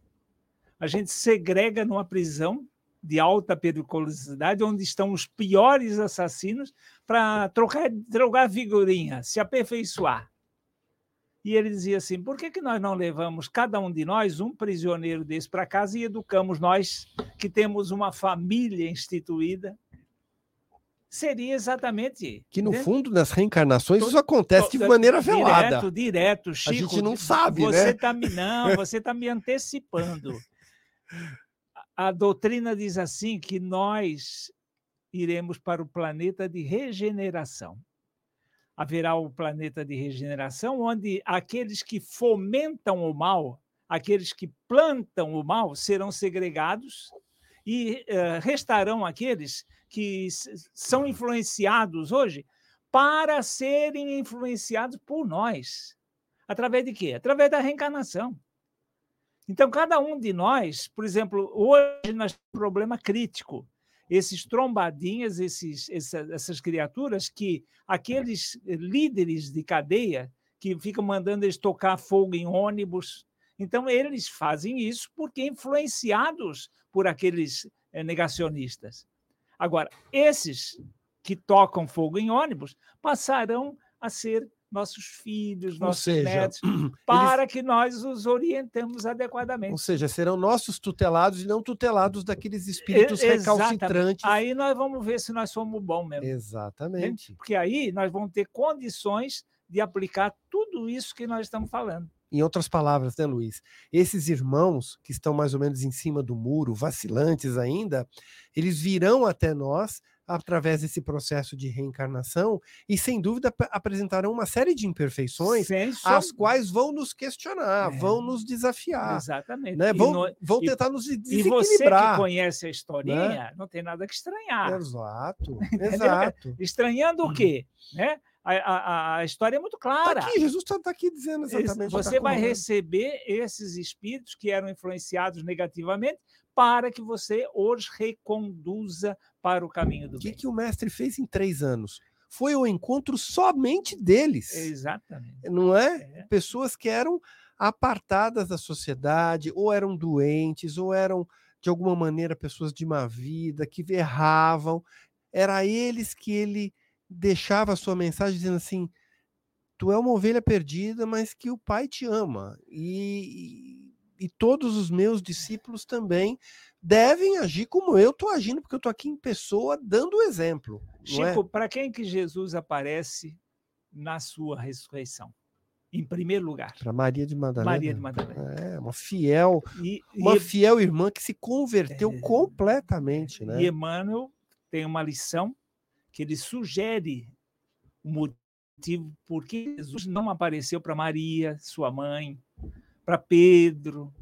A gente segrega numa prisão de alta periculosidade, onde estão os piores assassinos, para trocar, trocar figurinha, se aperfeiçoar. E ele dizia assim: por que, que nós não levamos cada um de nós, um prisioneiro desse, para casa e educamos nós, que temos uma família instituída? Seria exatamente. Que no fundo, nas reencarnações, isso acontece de maneira velada. Direto, direto, Chico. A gente não sabe, você né? Tá, não, você está me antecipando. A doutrina diz assim que nós iremos para o planeta de regeneração haverá o planeta de regeneração, onde aqueles que fomentam o mal, aqueles que plantam o mal, serão segregados e uh, restarão aqueles que são influenciados hoje para serem influenciados por nós. Através de quê? Através da reencarnação. Então, cada um de nós, por exemplo, hoje nós temos um problema crítico esses trombadinhas, esses, essa, essas criaturas que aqueles líderes de cadeia que ficam mandando eles tocar fogo em ônibus. Então, eles fazem isso porque influenciados por aqueles eh, negacionistas. Agora, esses que tocam fogo em ônibus passarão a ser nossos filhos, nossos seja, netos, *clears throat* para eles... que nós os orientemos adequadamente. Ou seja, serão nossos tutelados e não tutelados daqueles espíritos recalcitrantes. Aí nós vamos ver se nós somos bons mesmo. Exatamente. Porque aí nós vamos ter condições de aplicar tudo isso que nós estamos falando. Em outras palavras, né, Luiz? Esses irmãos que estão mais ou menos em cima do muro, vacilantes ainda, eles virão até nós através desse processo de reencarnação e, sem dúvida, apresentarão uma série de imperfeições as quais vão nos questionar, é. vão nos desafiar. Exatamente. Né? Vão, no... vão tentar e, nos desequilibrar. E você que conhece a historinha, né? não tem nada que estranhar. Exato, *laughs* exato. Estranhando o quê? Né? A, a, a, história é muito clara. Tá aqui, Jesus está tá aqui dizendo exatamente. Você tá vai receber esses espíritos que eram influenciados negativamente para que você os reconduza para o caminho do que bem. O que o mestre fez em três anos? Foi o encontro somente deles. Exatamente. Não é? é? Pessoas que eram apartadas da sociedade, ou eram doentes, ou eram, de alguma maneira, pessoas de má vida, que erravam. Era eles que ele deixava a sua mensagem dizendo assim: tu é uma ovelha perdida, mas que o Pai te ama. E, e, todos os meus discípulos também devem agir como eu estou agindo, porque eu estou aqui em pessoa dando exemplo. É? Chico, é? para quem que Jesus aparece na sua ressurreição? Em primeiro lugar. Para Maria de Madalena. Maria de Madalena. É, uma fiel, e, uma e, fiel irmã que se converteu é, completamente. Né? E Emmanuel tem uma lição que ele sugere o motivo por que Jesus não apareceu para Maria, sua mãe, para Pedro,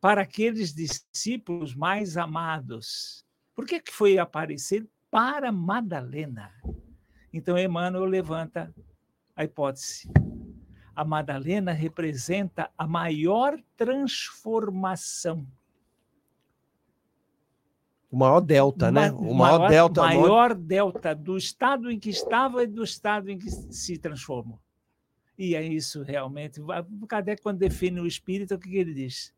para aqueles discípulos mais amados. Por que, que foi aparecer para Madalena? Então, Emmanuel levanta a hipótese. A Madalena representa a maior transformação. O maior delta, né? O maior, maior delta. maior, maior delta do estado em que estava e do estado em que se transformou. E é isso realmente. O Kardec, quando define o espírito, o que ele diz?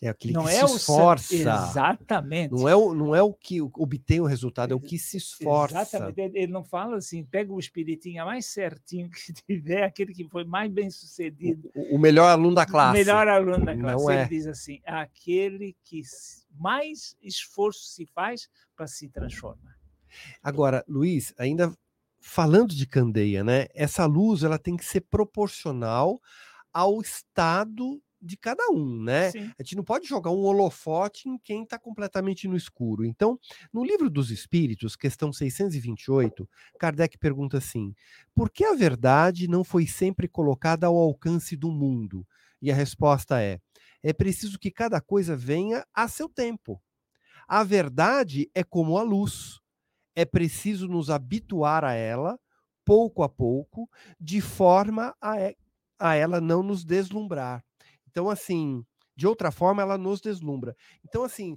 É aquele Não que é se o esforça. Exatamente. Não é, o, não é o que obtém o resultado, é o que se esforça. Exatamente. Ele não fala assim, pega o espiritinho mais certinho que *laughs* tiver, aquele que foi mais bem sucedido, O, o melhor aluno da classe. melhor aluno da Não classe. é. Ele diz assim, aquele que mais esforço se faz para se transformar. Agora, Luiz, ainda falando de candeia, né? Essa luz ela tem que ser proporcional ao estado de cada um, né? Sim. A gente não pode jogar um holofote em quem está completamente no escuro. Então, no livro dos Espíritos, questão 628, Kardec pergunta assim: por que a verdade não foi sempre colocada ao alcance do mundo? E a resposta é: é preciso que cada coisa venha a seu tempo. A verdade é como a luz. É preciso nos habituar a ela, pouco a pouco, de forma a, e- a ela não nos deslumbrar. Então, assim, de outra forma, ela nos deslumbra. Então, assim,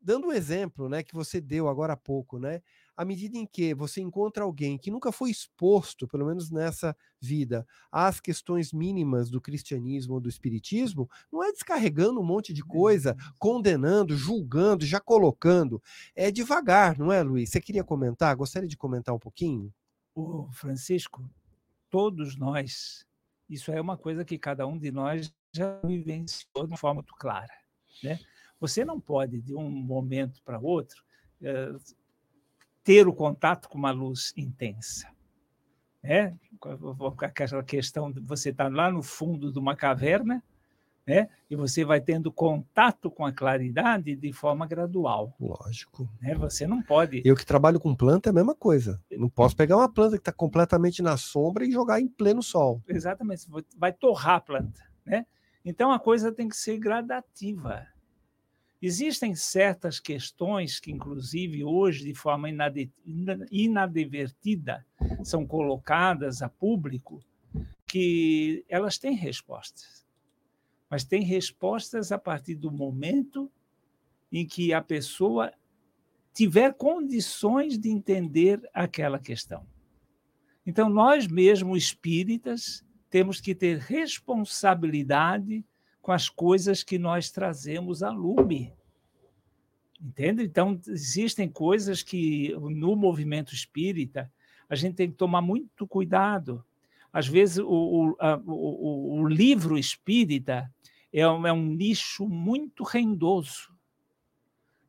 dando um exemplo, né, que você deu agora há pouco, né? À medida em que você encontra alguém que nunca foi exposto, pelo menos nessa vida, às questões mínimas do cristianismo ou do espiritismo, não é descarregando um monte de coisa, condenando, julgando, já colocando. É devagar, não é, Luiz? Você queria comentar? Gostaria de comentar um pouquinho? O Francisco, todos nós, isso é uma coisa que cada um de nós já vivenciou de uma forma muito clara. Né? Você não pode, de um momento para outro, eh, ter o contato com uma luz intensa. Né? Aquela questão de você estar lá no fundo de uma caverna né? e você vai tendo contato com a claridade de forma gradual. Lógico. Né? Você não pode. Eu que trabalho com planta é a mesma coisa. Não posso pegar uma planta que está completamente na sombra e jogar em pleno sol. Exatamente, vai torrar a planta. Né? Então a coisa tem que ser gradativa. Existem certas questões que, inclusive, hoje, de forma inadvertida, são colocadas a público, que elas têm respostas. Mas têm respostas a partir do momento em que a pessoa tiver condições de entender aquela questão. Então, nós mesmos espíritas temos que ter responsabilidade com as coisas que nós trazemos a lume. Entende? Então, existem coisas que no movimento espírita a gente tem que tomar muito cuidado. Às vezes, o, o, a, o, o livro espírita é um, é um nicho muito rendoso.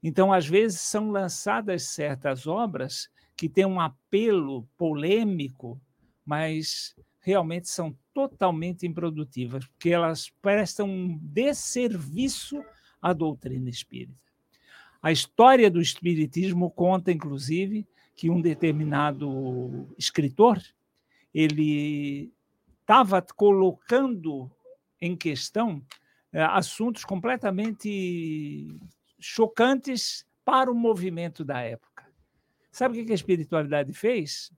Então, às vezes, são lançadas certas obras que têm um apelo polêmico, mas realmente são totalmente improdutivas, porque elas prestam um desserviço à doutrina espírita. A história do espiritismo conta, inclusive, que um determinado escritor ele estava colocando em questão eh, assuntos completamente chocantes para o movimento da época. Sabe o que a espiritualidade fez?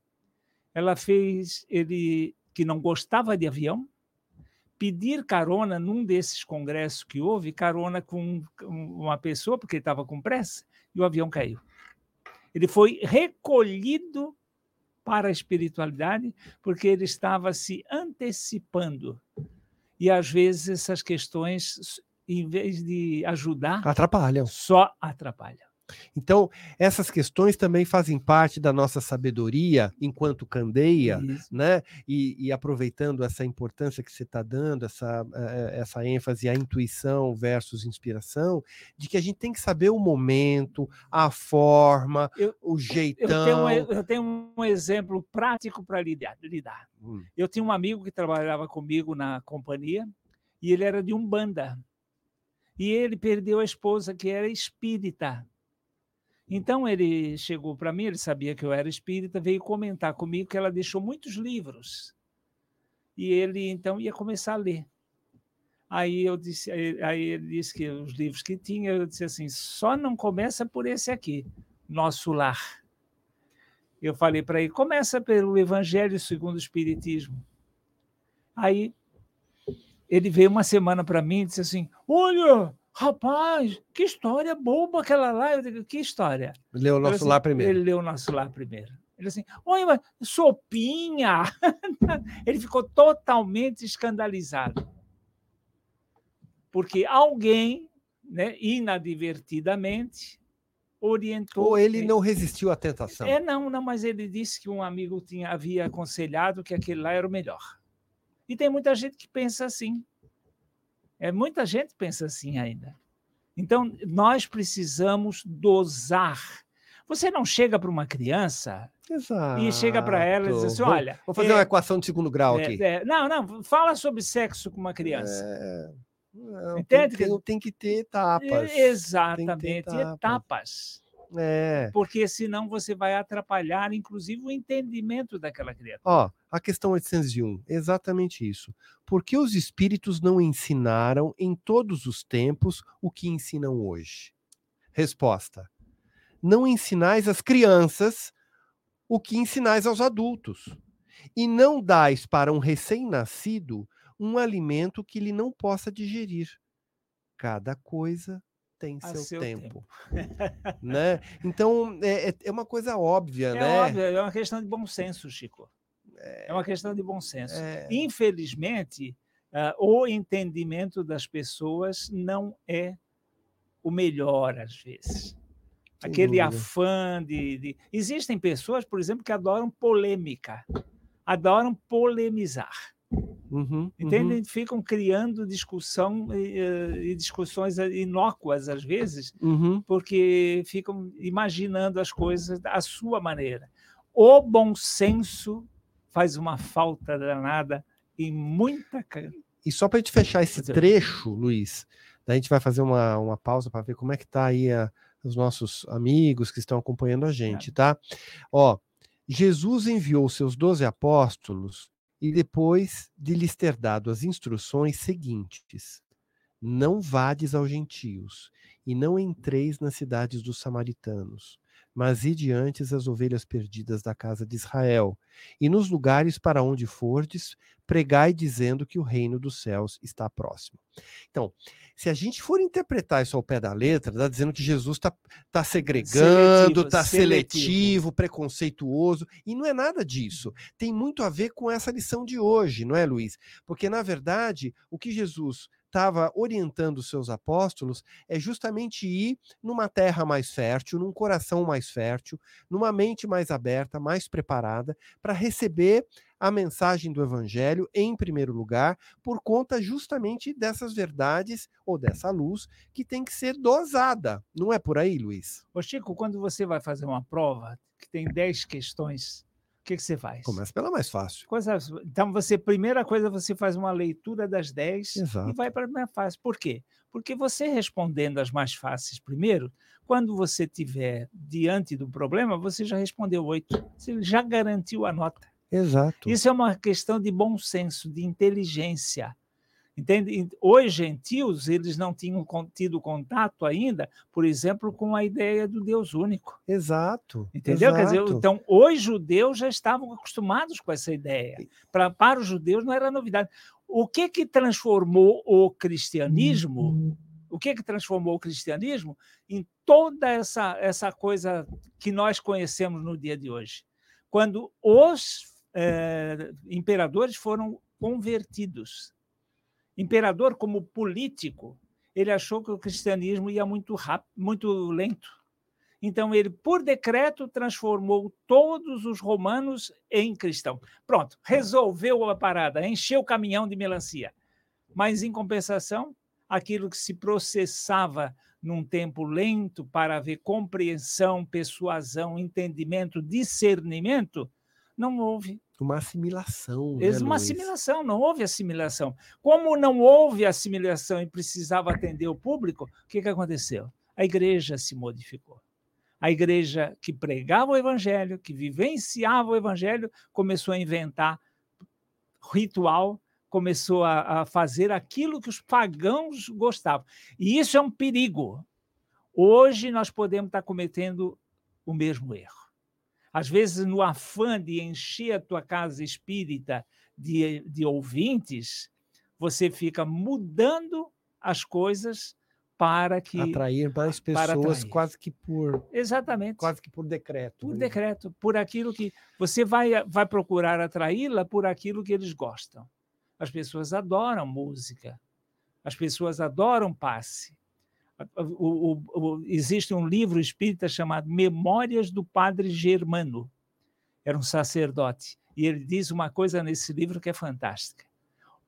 Ela fez ele que não gostava de avião pedir carona num desses congressos que houve, carona com uma pessoa porque ele estava com pressa e o avião caiu. Ele foi recolhido para a espiritualidade porque ele estava se antecipando. E às vezes essas questões, em vez de ajudar, Atrapalham. só atrapalham. Então, essas questões também fazem parte da nossa sabedoria enquanto candeia, Isso. né? E, e aproveitando essa importância que você está dando, essa, eh, essa ênfase à intuição versus inspiração, de que a gente tem que saber o momento, a forma, Eu- o Eu jeitão. tenho, um, eu tenho um exemplo prático para lidar, lidar. Hum, Eu tinha um amigo que trabalhava comigo na companhia e ele era de Umbanda. E ele perdeu a esposa, que era espírita. Então ele chegou para mim, ele sabia que eu era espírita, veio comentar comigo que ela deixou muitos livros. E ele então ia começar a ler. Aí eu disse, aí ele disse que os livros que tinha, eu disse assim, só não começa por esse aqui, Nosso Lar. Eu falei para ele, começa pelo Evangelho segundo o Espiritismo. Aí ele veio uma semana para mim e disse assim: Olha, rapaz, que história boba aquela lá. Eu digo, que história? Leu o nosso assim, lá primeiro. Ele leu o nosso lá primeiro. Ele assim, olha, mas sopinha! *laughs* ele ficou totalmente escandalizado. Porque alguém né, inadvertidamente, orientou. Ou ele não resistiu à tentação. É, não, não, mas ele disse que um amigo tinha, havia aconselhado que aquele lá era o melhor. E tem muita gente que pensa assim. É, muita gente pensa assim ainda. Então, nós precisamos dosar. Você não chega para uma criança Exato. e chega para ela e diz assim: olha. Vou fazer é, uma equação de segundo grau é, aqui. é, não, não, fala sobre sexo com uma criança. É, não, Entende? Tem, tem, tem que ter etapas. Exatamente, etapas. etapas. É. Porque senão você vai atrapalhar, inclusive, o entendimento daquela criatura. Ó, a questão 801, exatamente isso. Por que os espíritos não ensinaram em todos os tempos o que ensinam hoje? Resposta: Não ensinais às crianças o que ensinais aos adultos. E não dais para um recém-nascido um alimento que ele não possa digerir. Cada coisa tem seu, seu tempo. *laughs* né? Então, é, é- é uma coisa óbvia, É né? óbvio, é uma questão de bom senso, Chico. É uma questão de bom senso. É, Infelizmente, ah, o entendimento das pessoas não é o melhor, às vezes. Sem Aquele dúvida. afã de, de- Existem pessoas, por exemplo, que adoram polêmica, adoram polemizar. Uhum, Entendem? Ficam criando discussão e, eh, e discussões inócuas, às vezes, uhum. porque ficam imaginando as coisas à sua maneira. O bom senso faz uma falta danada em muita. E só para a gente fechar esse é. trecho, Luiz, daí a gente vai fazer uma, uma pausa para ver como é que tá aí a- os nossos amigos que estão acompanhando a gente, tá? Ó, Jesus enviou seus doze apóstolos e depois de lhes ter dado as instruções seguintes: Não vades aos gentios e não entreis nas cidades dos samaritanos, mas ide antes as ovelhas perdidas da casa de Israel, e nos lugares para onde fordes, pregai dizendo que o reino dos céus está próximo. Então, se a gente for interpretar isso ao pé da letra, está dizendo que Jesus está tá segregando, está seletivo. seletivo, preconceituoso, e não é nada disso. Tem muito a ver com essa lição de hoje, não é, Luiz? Porque, na verdade, o que Jesus estava orientando os seus apóstolos é justamente ir numa terra mais fértil, num coração mais fértil, numa mente mais aberta, mais preparada, para receber a mensagem do evangelho em primeiro lugar, por conta justamente dessas verdades ou dessa luz que tem que ser dosada. Não é por aí, Luiz? Ô, Chico, quando você vai fazer uma prova que tem 10 questões, que, que você faz? Começa pela mais fácil. Então, você, primeira coisa, você faz uma leitura das 10 Exato. e vai para a mais fácil. Por quê? Porque você respondendo as mais fáceis primeiro, quando você tiver diante do problema, você já respondeu oito. Você já garantiu a nota. Exato. Isso é uma questão de bom senso, de inteligência. Entende? Os gentios, eles não tinham tido contato ainda, por exemplo, com a ideia do Deus único. Exato. Entendeu? Quer dizer, exato. então, os judeus já estavam acostumados com essa ideia. Pra, para os judeus não era novidade. O que que transformou o cristianismo? O que que transformou o cristianismo em toda essa, essa coisa que nós conhecemos no dia de hoje? Quando os eh, imperadores foram convertidos. Imperador, como político, ele achou que o cristianismo ia muito rápido, muito lento. Então, ele, por decreto, transformou todos os romanos em cristãos. Pronto, resolveu a parada, encheu o caminhão de melancia. Mas, em compensação, aquilo que se processava num tempo lento para haver compreensão, persuasão, entendimento, discernimento, não houve. Uma assimilação. né, uma Luiz? assimilação, não houve assimilação. Como não houve assimilação e precisava atender o público, o que, que aconteceu? A igreja se modificou. A igreja que pregava o evangelho, que vivenciava o evangelho, começou a inventar ritual, começou a, a fazer aquilo que os pagãos gostavam. E isso é um perigo. Hoje nós podemos estar cometendo o mesmo erro. Às vezes, no afã de encher a tua casa espírita de, de ouvintes, você fica mudando as coisas para que. Atrair mais pessoas atrair. quase que por Exatamente. quase que por decreto. Por né? decreto, por aquilo que você vai, vai procurar atraí-la por aquilo que eles gostam. As pessoas adoram música, as pessoas adoram passe, O, o, o, existe um livro espírita chamado Memórias do Padre Germano. Era um sacerdote. E ele diz uma coisa nesse livro que é fantástica.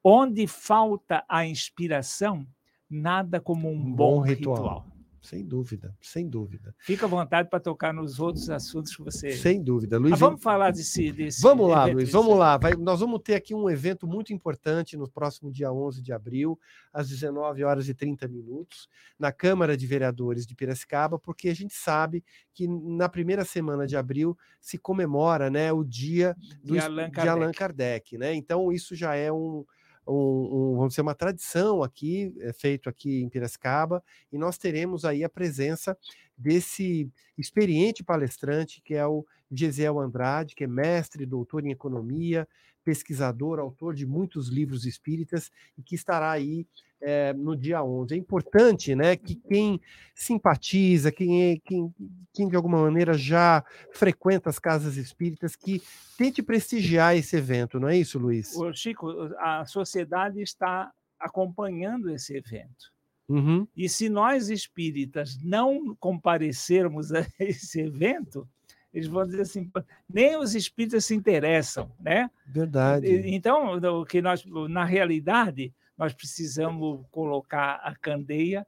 Onde falta a inspiração, nada como um, bom, bom, ritual. ritual. Sem dúvida, sem dúvida. Fica à vontade para tocar nos outros assuntos que você. Sem dúvida, Luiz. Ah, vamos falar desse. desse vamos lá, Luiz, vamos lá. Vai, nós vamos ter aqui um evento muito importante no próximo dia 11 de abril, às 19 horas e 30 minutos, na Câmara de Vereadores de Piracicaba, porque a gente sabe que na primeira semana de abril se comemora né, o dia do, de, Allan Kardec. De Allan Kardec né? Então, isso já é um um, um, vamos dizer, uma tradição aqui, é feito aqui em Piracicaba, e nós teremos aí a presença desse experiente palestrante, que é o Gesiel Andrade, que é mestre, doutor em economia, pesquisador, autor de muitos livros espíritas, e que estará aí é, no dia 11. É importante né, que quem simpatiza, quem, é, quem, quem de alguma maneira já frequenta as casas espíritas, que tente prestigiar esse evento, não é isso, Luiz? Ô, Chico, a sociedade está acompanhando esse evento. Uhum. E se nós espíritas não comparecermos a *laughs* esse evento, eles vão dizer assim, nem os espíritas se interessam, né? Verdade. Então, o que nós, na realidade, nós precisamos colocar a candeia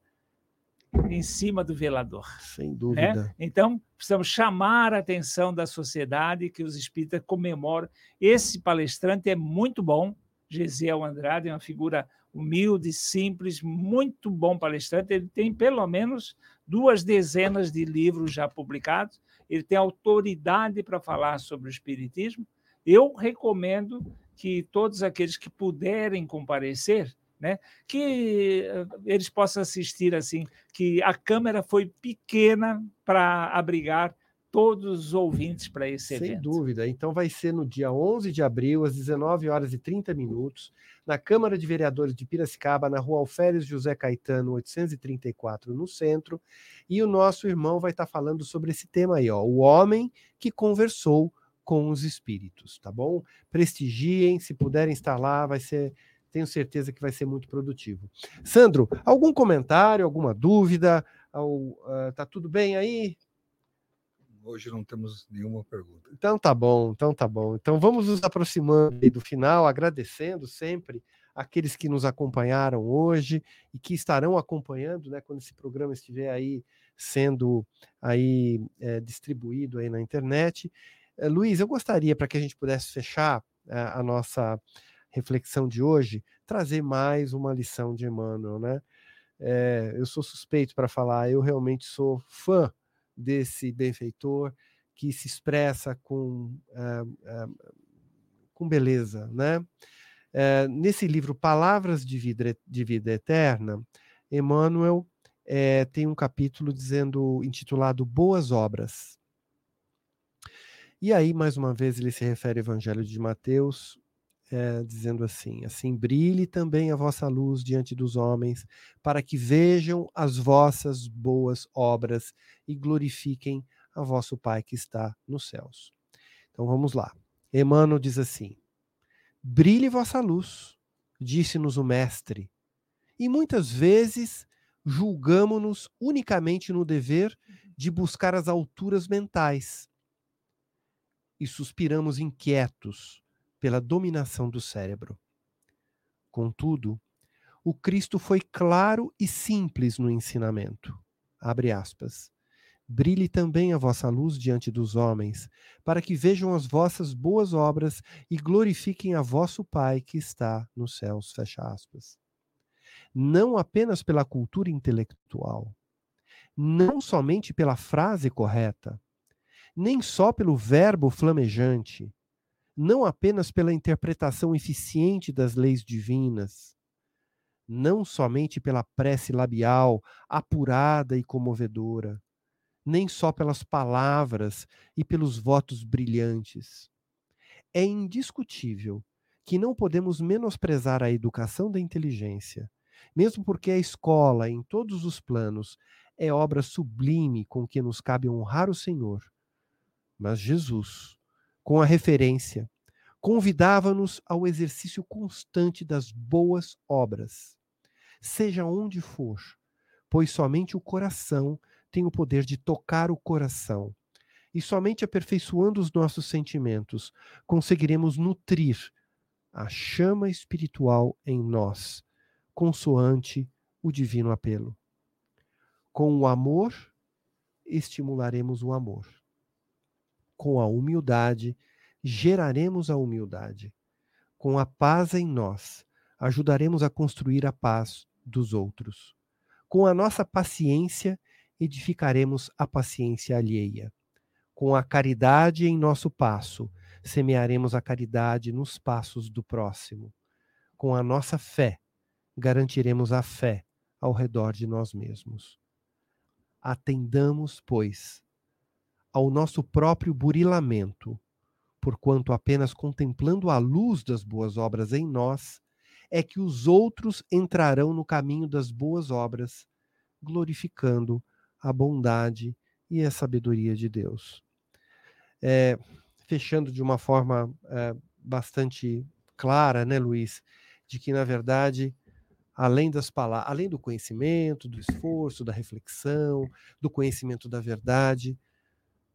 em cima do velador. Sem né? dúvida. Né? Então, precisamos chamar a atenção da sociedade que os espíritas comemoram. Esse palestrante é muito bom, Gesiel Andrade, é uma figura humilde, simples, muito bom palestrante. Ele tem pelo menos duas dezenas de livros já publicados. Ele tem autoridade para falar sobre o espiritismo. Eu recomendo que todos aqueles que puderem comparecer né? Que eh, eles possam assistir assim, que a câmera foi pequena para abrigar todos os ouvintes para esse Sem evento. Sem dúvida. Então vai ser no dia 11 de abril, às 19 horas e 30 minutos, na Câmara de Vereadores de Piracicaba, na Rua Alferes José Caetano, 834, no centro. E o nosso irmão vai estar falando sobre esse tema aí, ó, o homem que conversou com os espíritos, tá bom? Prestigiem, se puderem estar lá, vai ser tenho certeza que vai ser muito produtivo. Sandro, algum comentário, alguma dúvida? Uh, tá tudo bem aí? Hoje não temos nenhuma pergunta. Então tá bom, então tá bom. Então vamos nos aproximando do final, agradecendo sempre aqueles que nos acompanharam hoje e que estarão acompanhando, né, quando esse programa estiver aí sendo aí é, distribuído aí na internet. É, Luiz, eu gostaria para que a gente pudesse fechar é, a nossa reflexão de hoje, trazer mais uma lição de Emmanuel, né? É, eu sou suspeito para falar, eu realmente sou fã desse benfeitor que se expressa com, uh, com beleza, né? Nesse livro Palavras de Vida, de Vida Eterna, Emmanuel tem um capítulo dizendo intitulado Boas Obras. E aí, mais uma vez, ele se refere ao Evangelho de Mateus, é, dizendo assim: Assim brilhe também a vossa luz diante dos homens, para que vejam as vossas boas obras e glorifiquem a vosso Pai que está nos céus. Então vamos lá. Emmanuel diz assim: Brilhe vossa luz, disse-nos o Mestre, e muitas vezes julgamo-nos unicamente no dever de buscar as alturas mentais e suspiramos inquietos pela dominação do cérebro. Contudo, o Cristo foi claro e simples no ensinamento. Abre aspas. Brilhe também a vossa luz diante dos homens, para que vejam as vossas boas obras e glorifiquem a vosso Pai que está nos céus. Fecha aspas. Não apenas pela cultura intelectual, não somente pela frase correta, nem só pelo verbo flamejante, não apenas pela interpretação eficiente das leis divinas, não somente pela prece labial apurada e comovedora, nem só pelas palavras e pelos votos brilhantes. É indiscutível que não podemos menosprezar a educação da inteligência, mesmo porque a escola, em todos os planos, é obra sublime com que nos cabe honrar o Senhor. Mas Jesus, com a referência, convidava-nos ao exercício constante das boas obras, seja onde for, pois somente o coração tem o poder de tocar o coração. E somente aperfeiçoando os nossos sentimentos conseguiremos nutrir a chama espiritual em nós, consoante o divino apelo. Com o amor, estimularemos o amor. Com a humildade, geraremos a humildade. Com a paz em nós, ajudaremos a construir a paz dos outros. Com a nossa paciência, edificaremos a paciência alheia. Com a caridade em nosso passo, semearemos a caridade nos passos do próximo. Com a nossa fé, garantiremos a fé ao redor de nós mesmos. Atendamos, pois, ao nosso próprio burilamento, porquanto apenas contemplando a luz das boas obras em nós, é que os outros entrarão no caminho das boas obras, glorificando a bondade e a sabedoria de Deus. É, fechando de uma forma é, bastante clara, né, Luiz, de que na verdade, além das palavras, além do conhecimento, do esforço, da reflexão, do conhecimento da verdade,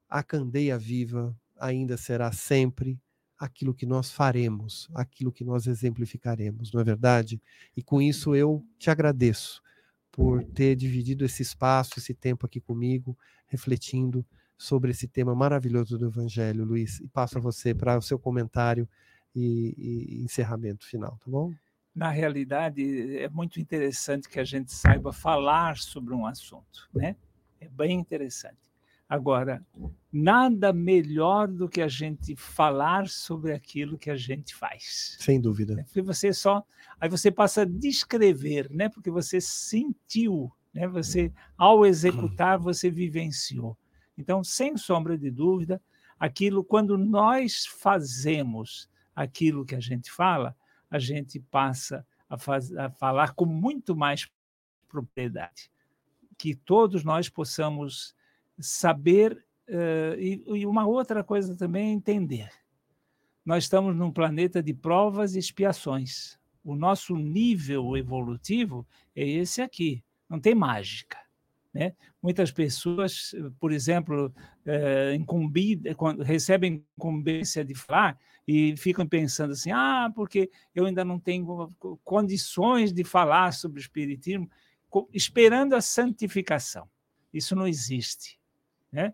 a candeia viva ainda será sempre aquilo que nós faremos, aquilo que nós exemplificaremos, não é verdade? E com isso eu te agradeço por ter dividido esse espaço, esse tempo aqui comigo, refletindo sobre esse tema maravilhoso do Evangelho, Luiz. E passo a você para o seu comentário e, e encerramento final, tá bom? Na realidade, é muito interessante que a gente saiba falar sobre um assunto, né? É bem interessante. Agora, nada melhor do que a gente falar sobre aquilo que a gente faz. Sem dúvida. Né? Porque você só. Aí você passa a descrever, né? Porque você sentiu, né? Você, ao executar, você vivenciou. Então, sem sombra de dúvida, aquilo, quando nós fazemos aquilo que a gente fala, a gente passa a, faz, a falar com muito mais propriedade. Que todos nós possamos saber, uh, e, e uma outra coisa também é entender. Nós estamos num planeta de provas e expiações. O nosso nível evolutivo é esse aqui, não tem mágica. Né? Muitas pessoas, por exemplo, é, incumbida, recebem incumbência de falar e ficam pensando assim: ah, porque eu ainda não tenho condições de falar sobre o Espiritismo, esperando a santificação. Isso não existe. Né?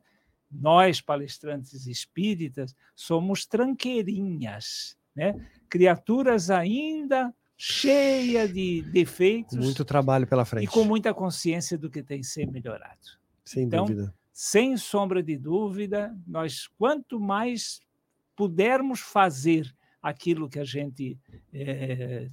Nós, palestrantes espíritas, somos tranqueirinhas, né? criaturas ainda cheias de defeitos. Muito trabalho pela frente. E com muita consciência do que tem que ser melhorado. Sem então, dúvida. Sem sombra de dúvida, nós, quanto mais pudermos fazer aquilo que a gente é,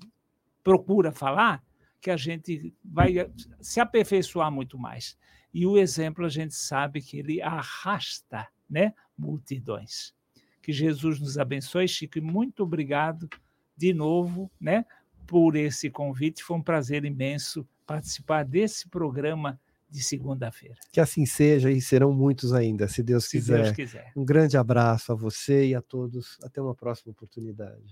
procura falar, que a gente vai se aperfeiçoar muito mais. E o exemplo a gente sabe que ele arrasta né, multidões. Que Jesus nos abençoe, Chico, e muito obrigado de novo né, por esse convite. Foi um prazer imenso participar desse programa de segunda-feira. Que assim seja e serão muitos ainda, se Deus se quiser. Deus quiser. Um grande abraço a você e a todos. Até uma próxima oportunidade.